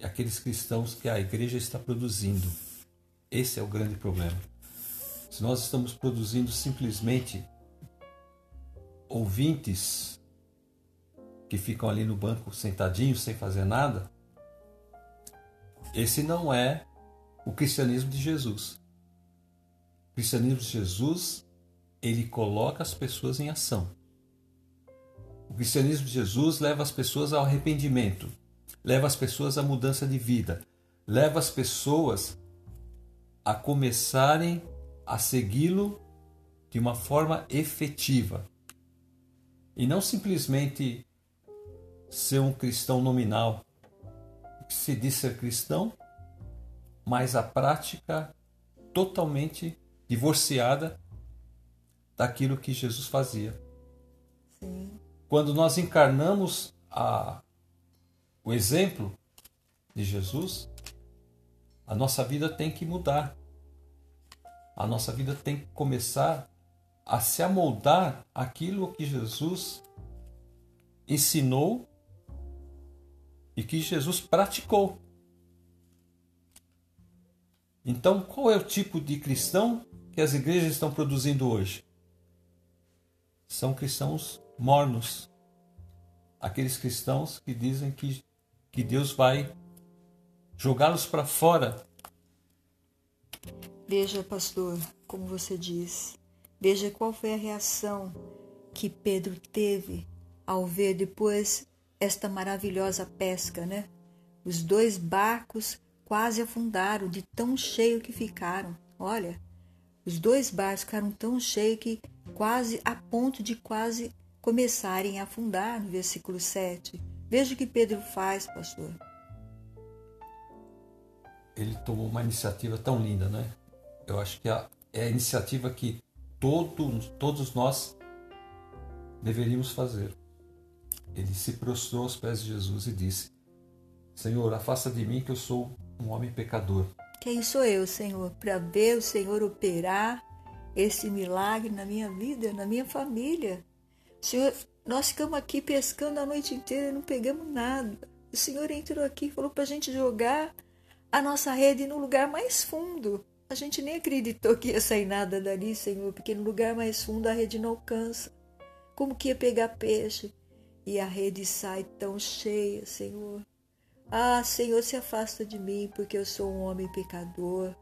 Aqueles cristãos que a igreja está produzindo. Esse é o grande problema. Se nós estamos produzindo simplesmente ouvintes que ficam ali no banco sentadinhos sem fazer nada, esse não é o cristianismo de Jesus. O cristianismo de Jesus ele coloca as pessoas em ação. O cristianismo de Jesus leva as pessoas ao arrependimento, leva as pessoas à mudança de vida, leva as pessoas a começarem a segui-lo de uma forma efetiva. E não simplesmente ser um cristão nominal, que se diz ser cristão, mas a prática totalmente divorciada daquilo que Jesus fazia. Sim. quando nós encarnamos a, o exemplo de Jesus, a nossa vida tem que mudar. A nossa vida tem que começar a se amoldar aquilo que Jesus ensinou e que Jesus praticou. Então, qual é o tipo de cristão que as igrejas estão produzindo hoje? São cristãos mornos. Aqueles cristãos que dizem que, que Deus vai jogá-los para fora. Veja, pastor, como você diz, veja qual foi a reação que Pedro teve ao ver depois esta maravilhosa pesca, né? Os dois barcos quase afundaram de tão cheio que ficaram. Olha, os dois barcos ficaram tão cheios que quase a ponto de quase começarem a afundar no versículo 7. Veja o que Pedro faz, pastor. Ele tomou uma iniciativa tão linda, né? Eu acho que é a iniciativa que todo, todos nós deveríamos fazer. Ele se prostrou aos pés de Jesus e disse: Senhor, afasta de mim que eu sou um homem pecador. Quem sou eu, Senhor, para ver o Senhor operar esse milagre na minha vida, na minha família? Senhor, nós ficamos aqui pescando a noite inteira e não pegamos nada. O Senhor entrou aqui e falou para a gente jogar a nossa rede no lugar mais fundo. A gente nem acreditou que ia sair nada dali, Senhor, porque no lugar mais fundo a rede não alcança. Como que ia pegar peixe? E a rede sai tão cheia, Senhor. Ah, Senhor, se afasta de mim, porque eu sou um homem pecador.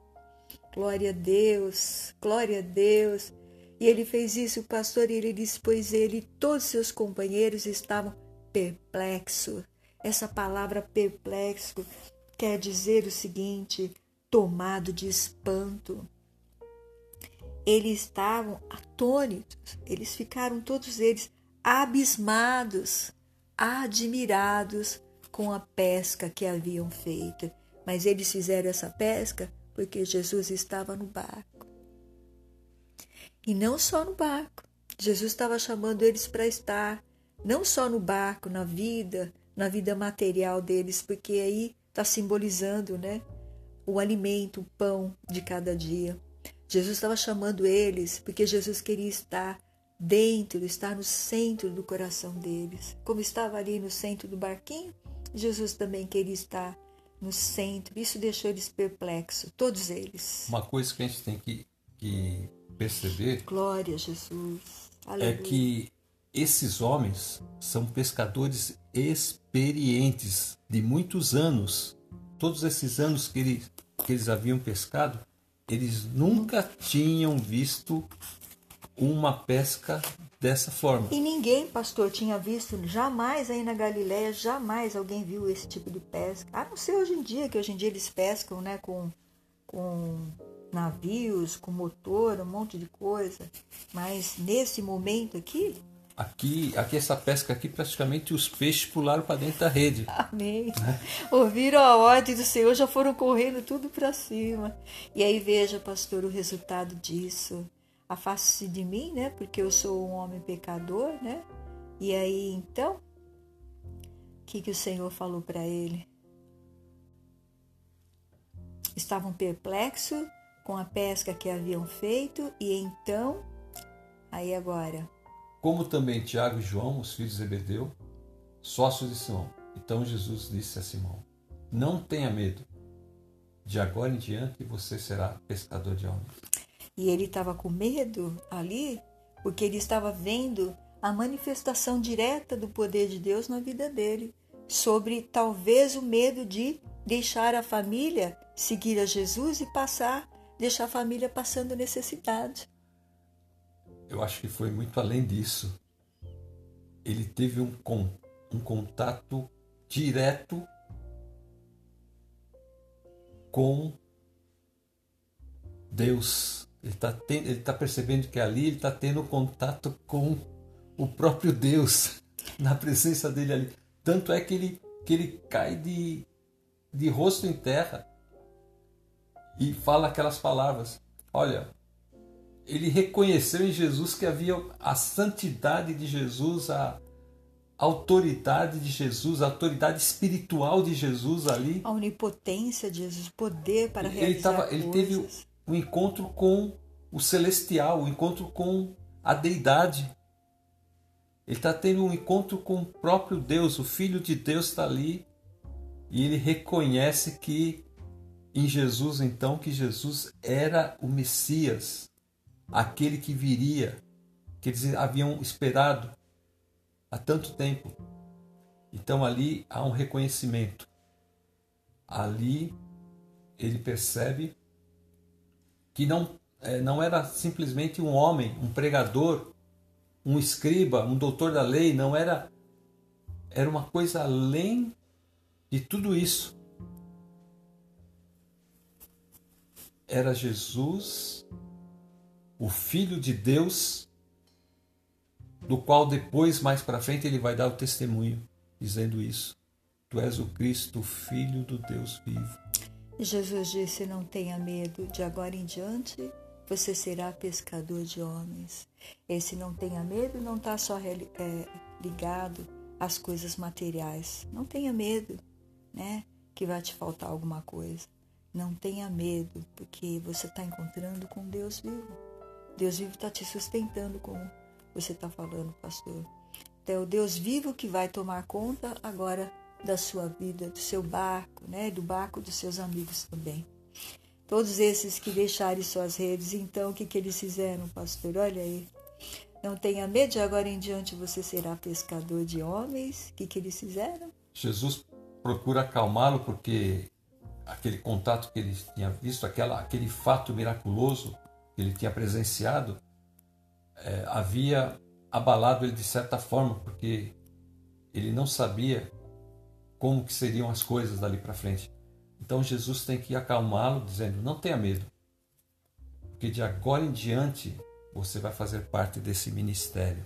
Glória a Deus, glória a Deus. E ele fez isso, o pastor, e ele disse, pois ele e todos seus companheiros estavam perplexos. Essa palavra perplexo quer dizer o seguinte: tomado de espanto. Eles estavam atônitos, eles ficaram todos eles abismados, admirados com a pesca que haviam feito. Mas eles fizeram essa pesca porque Jesus estava no barco. E não só no barco. Jesus estava chamando eles para estar não só no barco, na vida, na vida material deles, porque aí está simbolizando, né, o alimento, o pão de cada dia. Jesus estava chamando eles porque Jesus queria estar dentro, estar no centro do coração deles. Como estava ali no centro do barquinho, Jesus também queria estar no centro. Isso deixou eles perplexos, todos eles. Uma coisa que a gente tem que, que perceber. Glória a Jesus. É Aleluia. É que esses homens são pescadores experientes de muitos anos. Todos esses anos que eles, que eles haviam pescado, eles nunca tinham visto uma pesca dessa forma. E ninguém, pastor, tinha visto, jamais aí na Galiléia, jamais alguém viu esse tipo de pesca. A não ser hoje em dia, que hoje em dia eles pescam né, com, com navios, com motor, um monte de coisa. Mas nesse momento aqui. Aqui, aqui essa pesca aqui, praticamente os peixes pularam para dentro da rede. Amém. Né? Ouviram a ordem do Senhor, já foram correndo tudo para cima. E aí veja, pastor, o resultado disso afaste-se de mim, né? Porque eu sou um homem pecador, né? E aí então, o que, que o Senhor falou para ele? Estavam perplexos com a pesca que haviam feito, e então, aí agora. Como também Tiago e João, os filhos de Zebedeu, sócios de Simão. Então Jesus disse a Simão: Não tenha medo, de agora em diante você será pescador de homens. E ele estava com medo ali, porque ele estava vendo a manifestação direta do poder de Deus na vida dele, sobre talvez o medo de deixar a família seguir a Jesus e passar, deixar a família passando necessidade. Eu acho que foi muito além disso. Ele teve um, um contato direto com Deus. Ele está tá percebendo que ali ele está tendo contato com o próprio Deus, na presença dele ali. Tanto é que ele, que ele cai de, de rosto em terra e fala aquelas palavras. Olha, ele reconheceu em Jesus que havia a santidade de Jesus, a, autoridade de Jesus, a autoridade espiritual de Jesus ali. A onipotência de Jesus, poder para realizar ele tava. Ele teve um encontro com o celestial, um encontro com a deidade. Ele está tendo um encontro com o próprio Deus, o Filho de Deus está ali e ele reconhece que em Jesus, então, que Jesus era o Messias, aquele que viria, que eles haviam esperado há tanto tempo. Então ali há um reconhecimento. Ali ele percebe que não, é, não era simplesmente um homem, um pregador, um escriba, um doutor da lei, não era. Era uma coisa além de tudo isso. Era Jesus, o Filho de Deus, do qual depois, mais para frente, ele vai dar o testemunho, dizendo isso. Tu és o Cristo, Filho do Deus vivo. Jesus disse: Não tenha medo, de agora em diante você será pescador de homens. Esse não tenha medo não está só é, ligado às coisas materiais. Não tenha medo, né? Que vai te faltar alguma coisa. Não tenha medo, porque você está encontrando com Deus vivo. Deus vivo está te sustentando, como você está falando, pastor. Então, é o Deus vivo que vai tomar conta agora da sua vida, do seu barco, né? Do barco dos seus amigos também. Todos esses que deixaram suas redes, então o que, que eles fizeram, pastor? Olha aí. Não tenha medo, de agora em diante você será pescador de homens. O que, que eles fizeram? Jesus procura acalmá-lo porque aquele contato que ele tinha visto, aquela, aquele fato miraculoso que ele tinha presenciado, é, havia abalado ele de certa forma, porque ele não sabia como que seriam as coisas dali para frente. Então Jesus tem que acalmá-lo, dizendo: não tenha medo, porque de agora em diante você vai fazer parte desse ministério.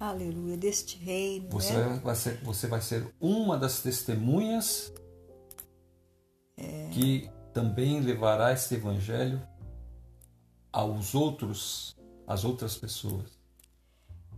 Aleluia, deste reino. Você, né? vai, ser, você vai ser uma das testemunhas é. que também levará este evangelho aos outros, às outras pessoas.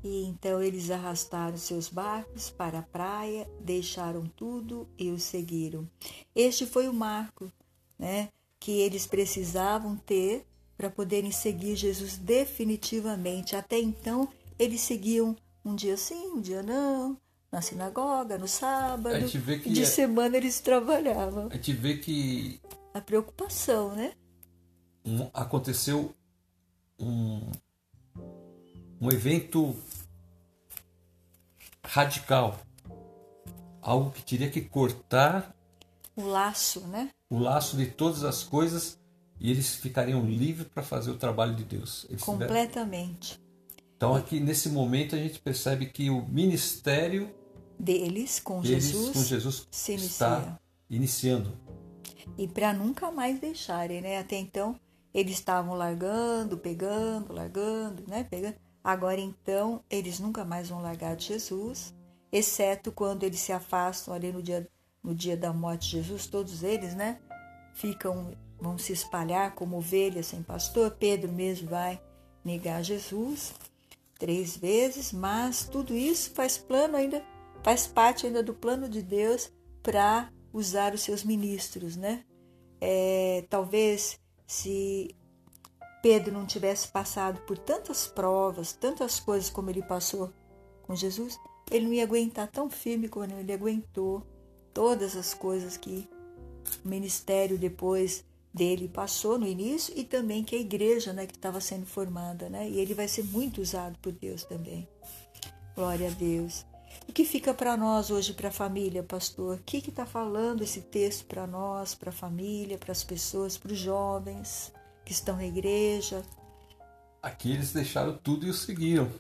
E então eles arrastaram seus barcos para a praia, deixaram tudo e o seguiram. Este foi o marco, né, que eles precisavam ter para poderem seguir Jesus definitivamente. Até então eles seguiam um dia sim, um dia não, na sinagoga, no sábado. e de é... semana eles trabalhavam. A gente vê que a preocupação, né? Um, aconteceu um um evento radical, algo que teria que cortar o laço, né? O laço de todas as coisas e eles ficariam livres para fazer o trabalho de Deus. Eles Completamente. Tiveram... Então aqui nesse momento a gente percebe que o ministério deles com deles, Jesus, com Jesus se está inicia. iniciando. E para nunca mais deixarem, né? Até então eles estavam largando, pegando, largando, né? Pegando. Agora então, eles nunca mais vão largar de Jesus, exceto quando eles se afastam ali no dia, no dia da morte de Jesus, todos eles, né? Ficam, vão se espalhar como ovelhas sem pastor. Pedro mesmo vai negar Jesus três vezes, mas tudo isso faz plano ainda, faz parte ainda do plano de Deus para usar os seus ministros, né? É, talvez se Pedro não tivesse passado por tantas provas, tantas coisas como ele passou com Jesus, ele não ia aguentar tão firme como ele aguentou todas as coisas que o ministério depois dele passou no início e também que a igreja né, que estava sendo formada. Né? E ele vai ser muito usado por Deus também. Glória a Deus. O que fica para nós hoje, para a família, pastor? O que está falando esse texto para nós, para a família, para as pessoas, para os jovens? que estão na igreja. Aqui eles deixaram tudo e o seguiram.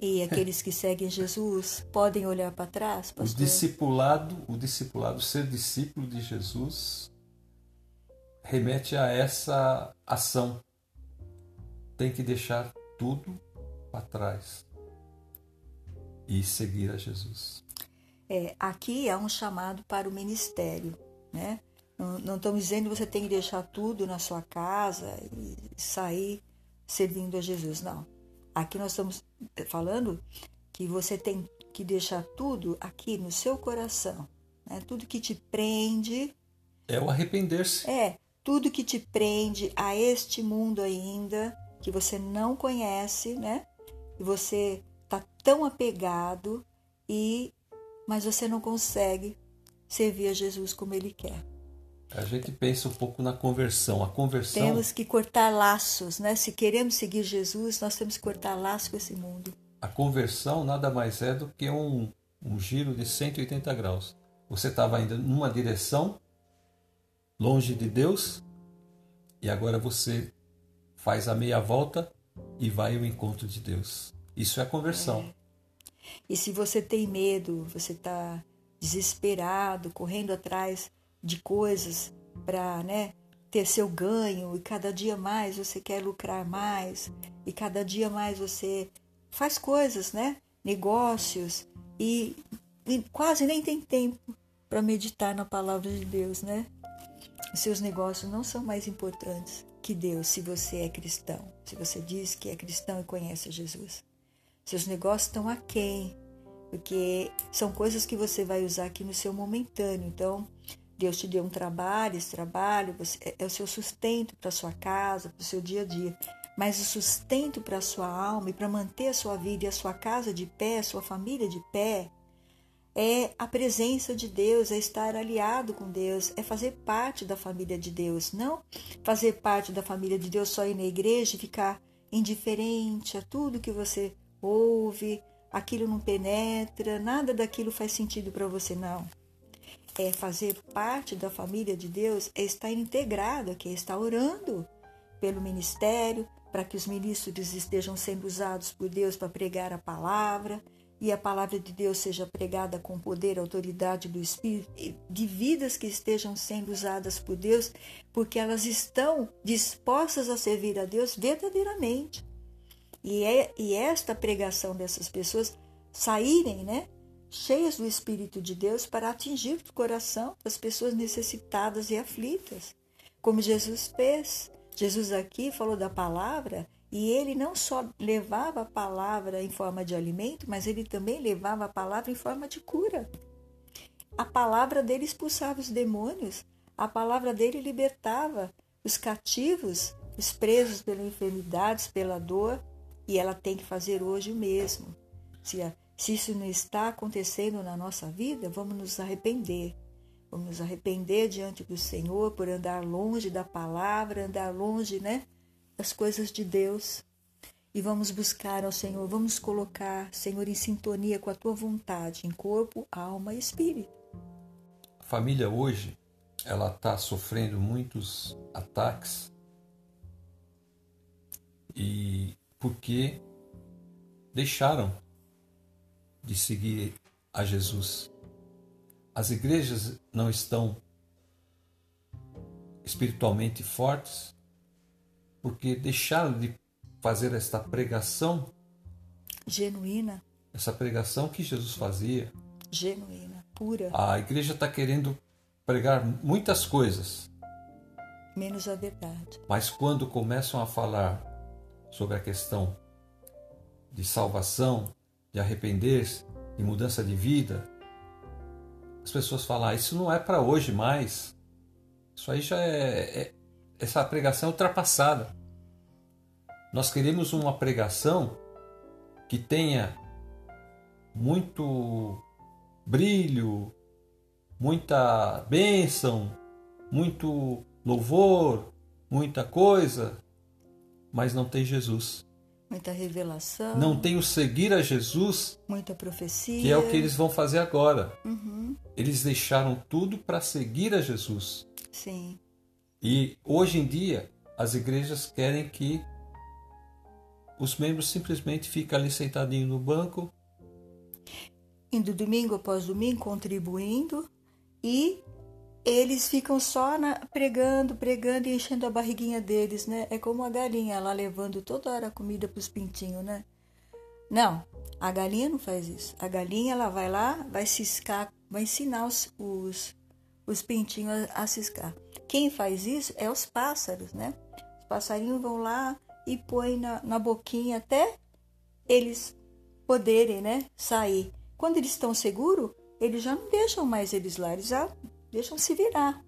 E aqueles que seguem Jesus podem olhar para trás, pastor? O discipulado, o discipulado, ser discípulo de Jesus, remete a essa ação. Tem que deixar tudo para trás e seguir a Jesus. É, aqui há um chamado para o ministério, né? Não, estamos dizendo que você tem que deixar tudo na sua casa e sair servindo a Jesus. Não. Aqui nós estamos falando que você tem que deixar tudo aqui no seu coração. Né? Tudo que te prende. É o arrepender-se. É, tudo que te prende a este mundo ainda, que você não conhece, né? E você tá tão apegado e mas você não consegue servir a Jesus como ele quer. A gente pensa um pouco na conversão. A conversão. Temos que cortar laços, né? Se queremos seguir Jesus, nós temos que cortar laços com esse mundo. A conversão nada mais é do que um, um giro de 180 graus. Você estava indo numa direção, longe de Deus, e agora você faz a meia volta e vai ao encontro de Deus. Isso é conversão. É. E se você tem medo, você está desesperado, correndo atrás de coisas para né, ter seu ganho, e cada dia mais você quer lucrar mais, e cada dia mais você faz coisas, né? negócios, e, e quase nem tem tempo para meditar na palavra de Deus, né? Os seus negócios não são mais importantes que Deus se você é cristão, se você diz que é cristão e conhece Jesus. Seus negócios estão aquém, porque são coisas que você vai usar aqui no seu momentâneo. Então, Deus te deu um trabalho, esse trabalho é, é o seu sustento para sua casa, para o seu dia a dia. Mas o sustento para a sua alma e para manter a sua vida e a sua casa de pé, a sua família de pé, é a presença de Deus, é estar aliado com Deus, é fazer parte da família de Deus, não fazer parte da família de Deus só ir na igreja e ficar indiferente a tudo que você ouve, aquilo não penetra, nada daquilo faz sentido para você, não. É fazer parte da família de Deus, é estar integrado aqui, é estar orando pelo ministério, para que os ministros estejam sendo usados por Deus para pregar a palavra, e a palavra de Deus seja pregada com poder autoridade do Espírito, de vidas que estejam sendo usadas por Deus, porque elas estão dispostas a servir a Deus verdadeiramente. E, é, e esta pregação dessas pessoas saírem, né, cheias do Espírito de Deus para atingir o coração das pessoas necessitadas e aflitas, como Jesus fez. Jesus aqui falou da palavra e ele não só levava a palavra em forma de alimento, mas ele também levava a palavra em forma de cura. A palavra dele expulsava os demônios, a palavra dele libertava os cativos, os presos pela enfermidades, pela dor, e ela tem que fazer hoje o mesmo. Se, se isso não está acontecendo na nossa vida, vamos nos arrepender. Vamos nos arrepender diante do Senhor por andar longe da palavra, andar longe, né? as coisas de Deus e vamos buscar ao Senhor, vamos colocar, Senhor, em sintonia com a tua vontade, em corpo, alma e espírito. A família hoje, ela está sofrendo muitos ataques e porque deixaram de seguir a Jesus. As igrejas não estão espiritualmente fortes, porque deixaram de fazer esta pregação genuína, essa pregação que Jesus fazia, genuína, pura. A igreja está querendo pregar muitas coisas, menos a verdade. Mas quando começam a falar sobre a questão de salvação, de arrepender-se, de mudança de vida, as pessoas falam: ah, isso não é para hoje mais. Isso aí já é, é, essa pregação é ultrapassada. Nós queremos uma pregação que tenha muito brilho, muita bênção, muito louvor, muita coisa, mas não tem Jesus. Muita revelação. Não tem o seguir a Jesus. Muita profecia. Que é o que eles vão fazer agora. Uhum. Eles deixaram tudo para seguir a Jesus. Sim. E hoje em dia, as igrejas querem que os membros simplesmente fiquem ali sentadinhos no banco. Indo domingo após domingo, contribuindo, e eles ficam só na, pregando, pregando e enchendo a barriguinha deles, né? É como a galinha lá levando toda hora a comida para os pintinhos, né? Não, a galinha não faz isso. A galinha ela vai lá, vai ciscar, vai ensinar os, os, os pintinhos a, a ciscar. Quem faz isso é os pássaros, né? Os passarinhos vão lá e põem na, na boquinha até eles poderem, né, sair. quando eles estão seguros, eles já não deixam mais eles lá, eles já deixam se virar.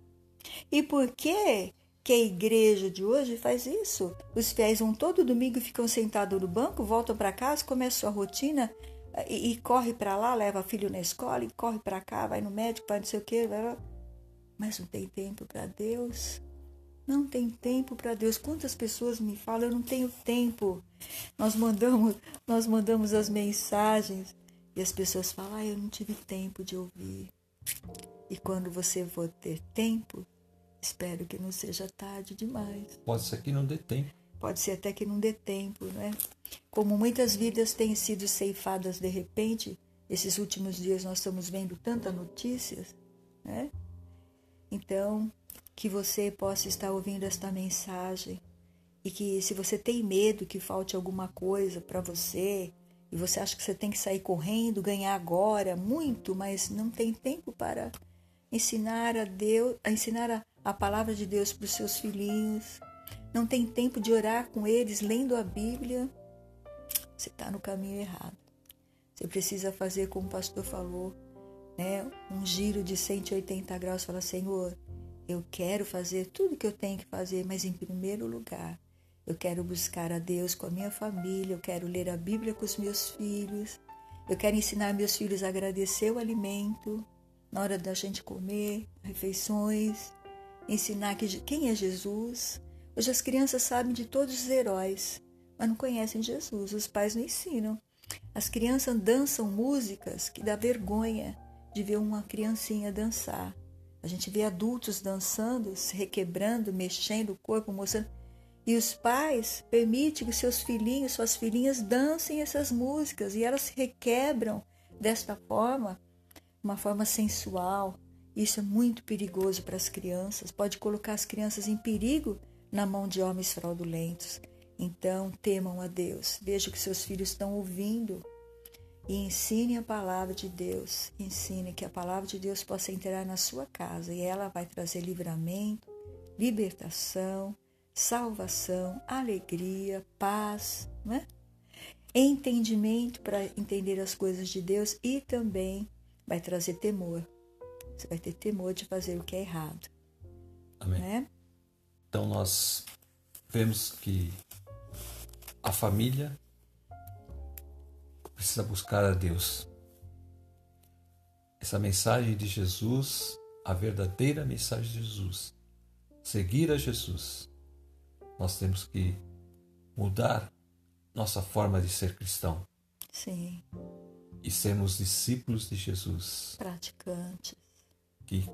E por que que a igreja de hoje faz isso? Os fiéis vão todo domingo e ficam sentados no banco, voltam para casa, começam a rotina e, e corre para lá, leva filho na escola e corre para cá, vai no médico, vai não sei o quê, mas não tem tempo para Deus. Não tem tempo para Deus. Quantas pessoas me falam, eu não tenho tempo. Nós mandamos, nós mandamos as mensagens e as pessoas falam, ah, eu não tive tempo de ouvir. E quando você for ter tempo, espero que não seja tarde demais. Pode ser que não dê tempo. Pode ser até que não dê tempo, não é? Como muitas vidas têm sido ceifadas de repente, esses últimos dias nós estamos vendo tantas notícias, né? Então, que você possa estar ouvindo esta mensagem e que se você tem medo que falte alguma coisa para você e você acha que você tem que sair correndo, ganhar agora muito, mas não tem tempo para ensinar a Deus, a ensinar a, a palavra de Deus para os seus filhinhos, não tem tempo de orar com eles lendo a Bíblia, você está no caminho errado. Você precisa fazer como o pastor falou, né? Um giro de 180 graus, fala Senhor, eu quero fazer tudo que eu tenho que fazer, mas em primeiro lugar, eu quero buscar a Deus com a minha família, eu quero ler a Bíblia com os meus filhos, eu quero ensinar meus filhos a agradecer o alimento na hora da gente comer, refeições, ensinar que, quem é Jesus. Hoje as crianças sabem de todos os heróis, mas não conhecem Jesus, os pais não ensinam. As crianças dançam músicas que dá vergonha de ver uma criancinha dançar. A gente vê adultos dançando, se requebrando, mexendo o corpo, mostrando. E os pais permitem que seus filhinhos, suas filhinhas dancem essas músicas e elas se requebram desta forma, uma forma sensual. Isso é muito perigoso para as crianças, pode colocar as crianças em perigo na mão de homens fraudulentos. Então, temam a Deus. Veja que seus filhos estão ouvindo e ensine a palavra de Deus. Ensine que a palavra de Deus possa entrar na sua casa e ela vai trazer livramento, libertação, salvação, alegria, paz, né? entendimento para entender as coisas de Deus e também vai trazer temor. Você vai ter temor de fazer o que é errado. Amém. Né? Então nós vemos que a família precisa buscar a Deus. Essa mensagem de Jesus, a verdadeira mensagem de Jesus, seguir a Jesus, nós temos que mudar nossa forma de ser cristão. Sim. E sermos discípulos de Jesus. Praticantes. Que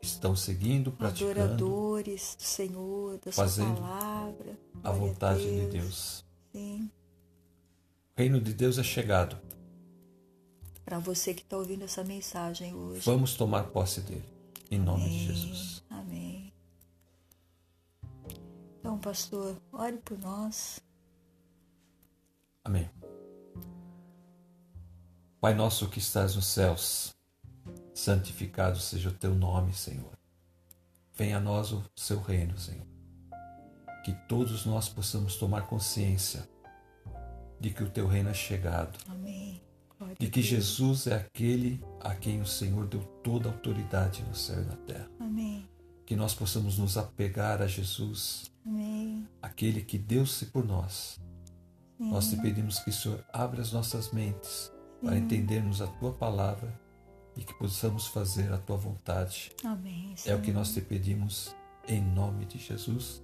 estão seguindo, praticando. Adoradores do Senhor, da fazendo sua palavra. A vontade Deus. de Deus. Sim reino de Deus é chegado. Para você que está ouvindo essa mensagem hoje. Vamos tomar posse dele. Em nome Amém. de Jesus. Pastor, ore por nós. Amém. Pai nosso que estás nos céus, santificado seja o teu nome, Senhor. Venha a nós o seu reino, Senhor. Que todos nós possamos tomar consciência de que o teu reino é chegado. Amém. Glória de que Jesus é aquele a quem o Senhor deu toda a autoridade no céu e na terra. Amém. Que nós possamos nos apegar a Jesus, Amém. aquele que deu-se por nós. Sim. Nós te pedimos que o Senhor abra as nossas mentes Sim. para entendermos a tua palavra e que possamos fazer a tua vontade. Amém. É o que nós te pedimos em nome de Jesus,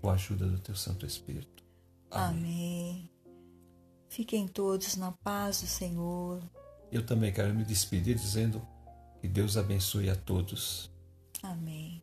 com a ajuda do teu Santo Espírito. Amém. Amém. Fiquem todos na paz do Senhor. Eu também quero me despedir dizendo que Deus abençoe a todos. Amém.